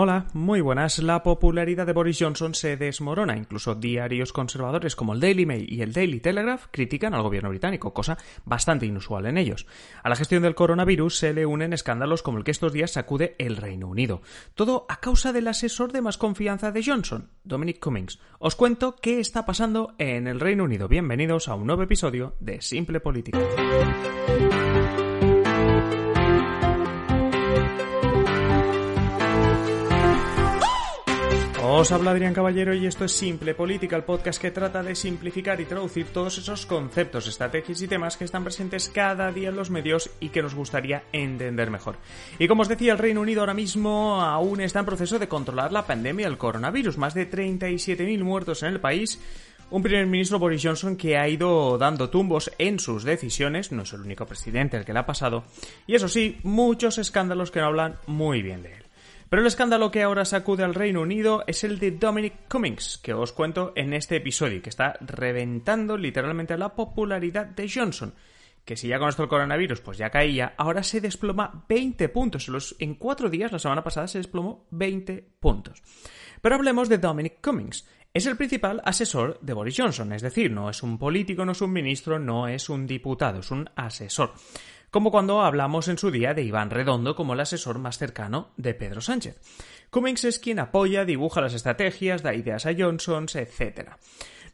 Hola, muy buenas. La popularidad de Boris Johnson se desmorona. Incluso diarios conservadores como el Daily Mail y el Daily Telegraph critican al gobierno británico, cosa bastante inusual en ellos. A la gestión del coronavirus se le unen escándalos como el que estos días sacude el Reino Unido. Todo a causa del asesor de más confianza de Johnson, Dominic Cummings. Os cuento qué está pasando en el Reino Unido. Bienvenidos a un nuevo episodio de Simple Política. Os habla Adrián Caballero y esto es Simple Política, el podcast que trata de simplificar y traducir todos esos conceptos, estrategias y temas que están presentes cada día en los medios y que nos gustaría entender mejor. Y como os decía, el Reino Unido ahora mismo aún está en proceso de controlar la pandemia del coronavirus. Más de 37.000 muertos en el país. Un primer ministro Boris Johnson que ha ido dando tumbos en sus decisiones, no es el único presidente el que le ha pasado, y eso sí, muchos escándalos que no hablan muy bien de él. Pero el escándalo que ahora sacude al Reino Unido es el de Dominic Cummings, que os cuento en este episodio, que está reventando literalmente la popularidad de Johnson que si ya con esto el coronavirus pues ya caía, ahora se desploma 20 puntos. En cuatro días, la semana pasada, se desplomó 20 puntos. Pero hablemos de Dominic Cummings. Es el principal asesor de Boris Johnson, es decir, no es un político, no es un ministro, no es un diputado, es un asesor como cuando hablamos en su día de Iván Redondo como el asesor más cercano de Pedro Sánchez. Cummings es quien apoya, dibuja las estrategias, da ideas a Johnson, etc.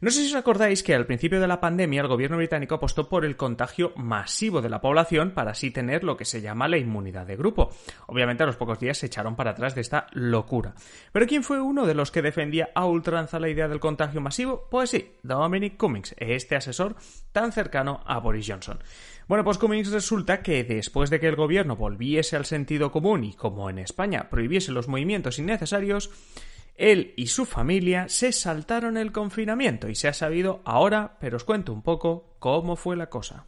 No sé si os acordáis que al principio de la pandemia el gobierno británico apostó por el contagio masivo de la población para así tener lo que se llama la inmunidad de grupo. Obviamente a los pocos días se echaron para atrás de esta locura. ¿Pero quién fue uno de los que defendía a ultranza la idea del contagio masivo? Pues sí, Dominic Cummings, este asesor tan cercano a Boris Johnson. Bueno, pues Cummings resulta que después de que el gobierno volviese al sentido común y como en España prohibiese los movimientos innecesarios, él y su familia se saltaron el confinamiento y se ha sabido ahora, pero os cuento un poco cómo fue la cosa.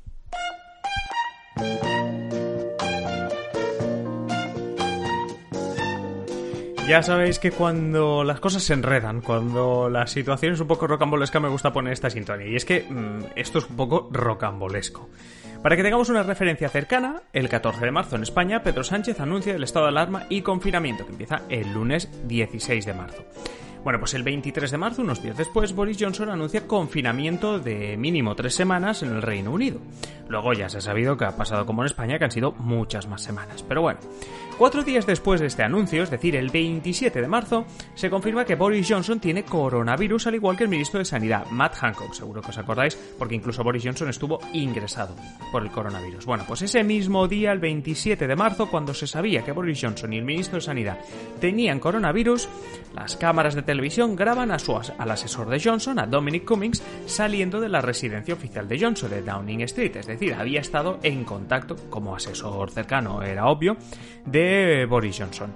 Ya sabéis que cuando las cosas se enredan, cuando la situación es un poco rocambolesca, me gusta poner esta sintonía. Y es que mm, esto es un poco rocambolesco. Para que tengamos una referencia cercana, el 14 de marzo en España, Pedro Sánchez anuncia el estado de alarma y confinamiento, que empieza el lunes 16 de marzo. Bueno, pues el 23 de marzo, unos días después, Boris Johnson anuncia confinamiento de mínimo tres semanas en el Reino Unido. Luego ya se ha sabido que ha pasado como en España, que han sido muchas más semanas. Pero bueno, Cuatro días después de este anuncio, es decir, el 27 de marzo, se confirma que Boris Johnson tiene coronavirus al igual que el ministro de Sanidad, Matt Hancock, seguro que os acordáis, porque incluso Boris Johnson estuvo ingresado por el coronavirus. Bueno, pues ese mismo día, el 27 de marzo, cuando se sabía que Boris Johnson y el ministro de Sanidad tenían coronavirus, las cámaras de televisión graban a su al asesor de Johnson, a Dominic Cummings, saliendo de la residencia oficial de Johnson, de Downing Street, es decir, había estado en contacto como asesor cercano, era obvio, de Boris Johnson.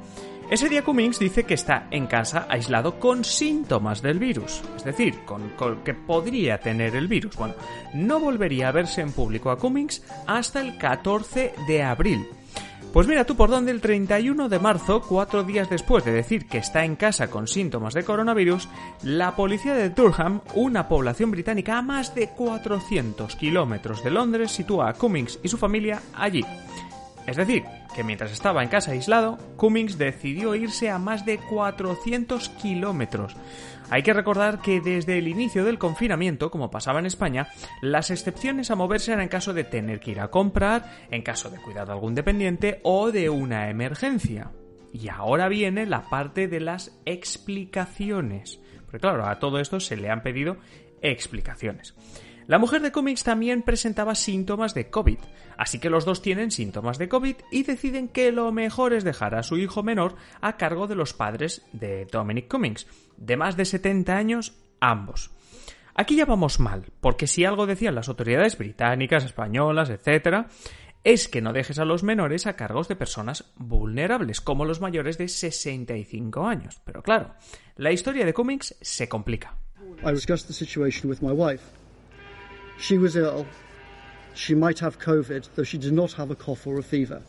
Ese día Cummings dice que está en casa aislado con síntomas del virus, es decir, con, que podría tener el virus. Bueno, no volvería a verse en público a Cummings hasta el 14 de abril. Pues mira tú por dónde el 31 de marzo, cuatro días después de decir que está en casa con síntomas de coronavirus, la policía de Durham, una población británica a más de 400 kilómetros de Londres, sitúa a Cummings y su familia allí. Es decir, que mientras estaba en casa aislado, Cummings decidió irse a más de 400 kilómetros. Hay que recordar que desde el inicio del confinamiento, como pasaba en España, las excepciones a moverse eran en caso de tener que ir a comprar, en caso de cuidar de algún dependiente o de una emergencia. Y ahora viene la parte de las explicaciones. Porque claro, a todo esto se le han pedido explicaciones. La mujer de Cummings también presentaba síntomas de COVID, así que los dos tienen síntomas de COVID y deciden que lo mejor es dejar a su hijo menor a cargo de los padres de Dominic Cummings, de más de 70 años ambos. Aquí ya vamos mal, porque si algo decían las autoridades británicas, españolas, etc., es que no dejes a los menores a cargos de personas vulnerables, como los mayores de 65 años. Pero claro, la historia de Cummings se complica. She was ill. She might have COVID, though she did not have a cough or a fever.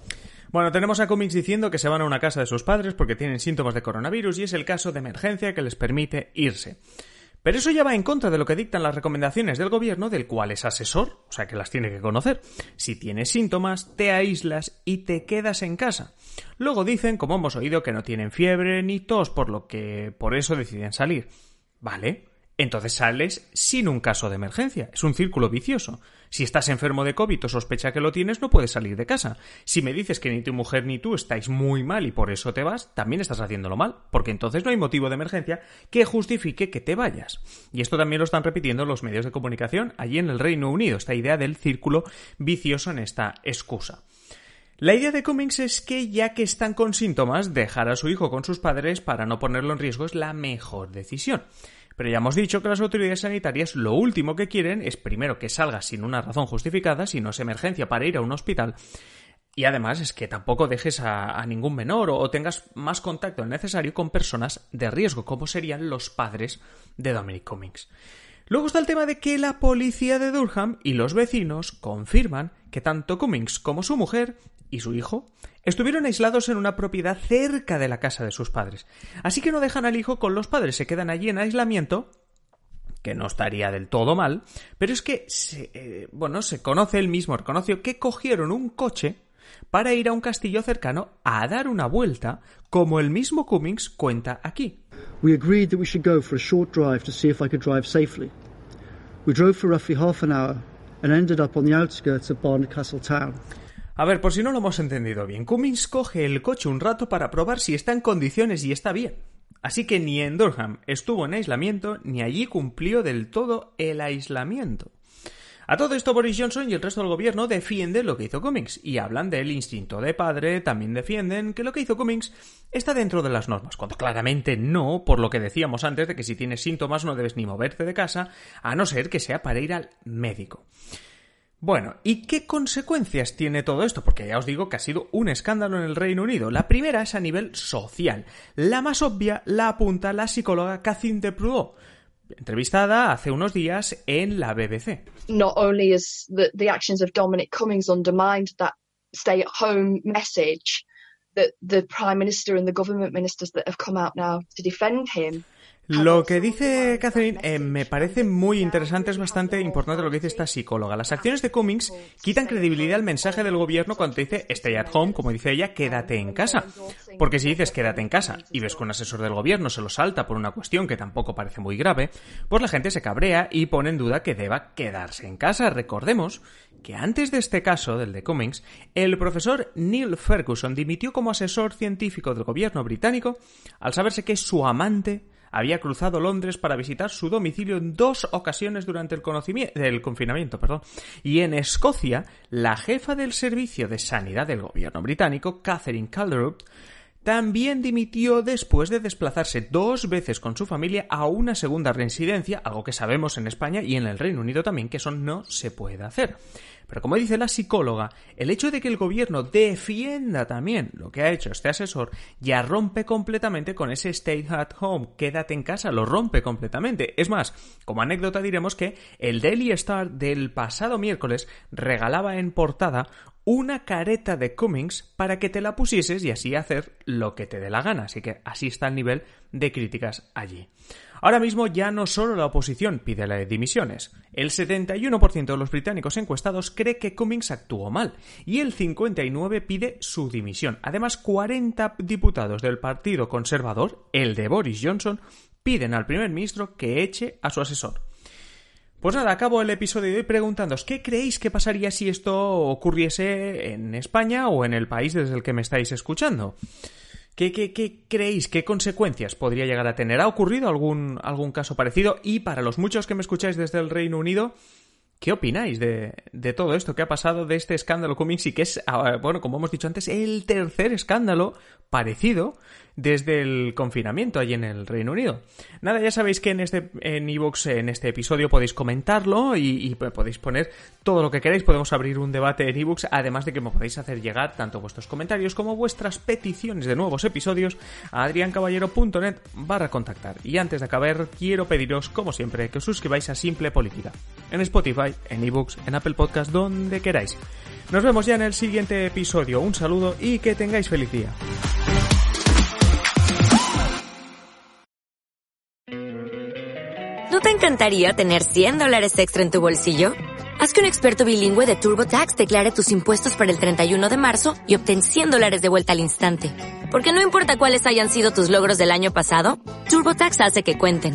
Bueno, tenemos a Cummings diciendo que se van a una casa de sus padres porque tienen síntomas de coronavirus y es el caso de emergencia que les permite irse. Pero eso ya va en contra de lo que dictan las recomendaciones del gobierno, del cual es asesor, o sea que las tiene que conocer. Si tienes síntomas, te aíslas y te quedas en casa. Luego dicen, como hemos oído, que no tienen fiebre ni tos, por lo que por eso deciden salir. Vale, entonces sales sin un caso de emergencia. Es un círculo vicioso. Si estás enfermo de COVID o sospecha que lo tienes, no puedes salir de casa. Si me dices que ni tu mujer ni tú estáis muy mal y por eso te vas, también estás haciéndolo mal, porque entonces no hay motivo de emergencia que justifique que te vayas. Y esto también lo están repitiendo los medios de comunicación allí en el Reino Unido, esta idea del círculo vicioso en esta excusa. La idea de Cummings es que ya que están con síntomas, dejar a su hijo con sus padres para no ponerlo en riesgo es la mejor decisión. Pero ya hemos dicho que las autoridades sanitarias lo último que quieren es primero que salgas sin una razón justificada, si no es emergencia para ir a un hospital, y además es que tampoco dejes a, ningún menor o, tengas más contacto necesario con personas de riesgo, como serían los padres de Dominic Cummings. Luego está el tema de que la policía de Durham y los vecinos confirman que tanto Cummings como su mujer y su hijo estuvieron aislados en una propiedad cerca de la casa de sus padres. Así que no dejan al hijo con los padres, se quedan allí en aislamiento que no estaría del todo mal, pero es que, se, eh, bueno, se conoce el mismo, reconoció que cogieron un coche para ir a un castillo cercano a dar una vuelta, como el mismo Cummings cuenta aquí. We agreed that we should go for a short drive to see if I could drive safely. We drove for roughly half an hour and ended up on the outskirts of Barncastle town. A ver, por si no lo hemos entendido bien, Cummings coge el coche un rato para probar si está en condiciones y está bien. Así que ni en Durham estuvo en aislamiento, ni allí cumplió del todo el aislamiento. A todo esto Boris Johnson y el resto del gobierno defienden lo que hizo Cummings y hablan del instinto de padre, también defienden que lo que hizo Cummings está dentro de las normas, cuando claramente no, por lo que decíamos antes de que si tienes síntomas no debes ni moverte de casa, a no ser que sea para ir al médico. Bueno, ¿y qué consecuencias tiene todo esto? Porque ya os digo que ha sido un escándalo en el Reino Unido. La primera es a nivel social. La más obvia la apunta la psicóloga Catherine de Prudeau, entrevistada hace unos días en la BBC. Not only is the, the actions of Dominic Cummings undermined that stay at home message that the Prime Minister and the government ministers that have come out now to defend him lo que dice Catherine eh, me parece muy interesante, es bastante importante lo que dice esta psicóloga. Las acciones de Cummings quitan credibilidad al mensaje del gobierno cuando dice stay at home, como dice ella, quédate en casa. Porque si dices quédate en casa y ves que un asesor del gobierno se lo salta por una cuestión que tampoco parece muy grave, pues la gente se cabrea y pone en duda que deba quedarse en casa. Recordemos que antes de este caso, del de Cummings, el profesor Neil Ferguson dimitió como asesor científico del gobierno británico al saberse que su amante había cruzado Londres para visitar su domicilio en dos ocasiones durante el, confinamiento. Perdón. Y en Escocia, la jefa del Servicio de Sanidad del gobierno británico, Catherine Calderup, también dimitió después de desplazarse dos veces con su familia a una segunda residencia, algo que sabemos en España y en el Reino Unido también que eso no se puede hacer. Pero como dice la psicóloga, el hecho de que el gobierno defienda también lo que ha hecho este asesor ya rompe completamente con ese stay at home, quédate en casa, lo rompe completamente. Es más, como anécdota diremos que el Daily Star del pasado miércoles regalaba en portada una careta de Cummings para que te la pusieses y así hacer lo que te dé la gana. Así que así está el nivel de críticas allí. Ahora mismo ya no solo la oposición pide las dimisiones. El 71% de los británicos encuestados cree que Cummings actuó mal y el 59% pide su dimisión. Además, 40 diputados del Partido Conservador, el de Boris Johnson, piden al primer ministro que eche a su asesor. Pues nada, acabo el episodio de hoy preguntándoos qué creéis que pasaría si esto ocurriese en España o en el país desde el que me estáis escuchando. ¿Qué, creéis? ¿Qué consecuencias podría llegar a tener? ¿Ha ocurrido algún, algún caso parecido? Y para los muchos que me escucháis desde el Reino Unido, ¿Qué opináis de, de, todo esto que ha pasado de este escándalo Cummings y que es, ah, bueno, como hemos dicho antes, el tercer escándalo parecido desde el confinamiento allí en el Reino Unido. Nada, ya sabéis que en este en en este episodio podéis comentarlo y, podéis poner todo lo que queráis, podemos abrir un debate en iVoox, además de que me podéis hacer llegar tanto vuestros comentarios como vuestras peticiones de nuevos episodios a adriancaballero.net barra contactar. Y antes de acabar, quiero pediros, como siempre, que os suscribáis a Simple Política, en Spotify, en iVoox, en Apple Podcast, donde queráis. Nos vemos ya en el siguiente episodio. Un saludo y que tengáis feliz día. ¿No te encantaría tener 100 dólares extra en tu bolsillo? Haz que un experto bilingüe de TurboTax declare tus impuestos para el 31 de marzo y obtén 100 dólares de vuelta al instante. Porque no importa cuáles hayan sido tus logros del año pasado, TurboTax hace que cuenten.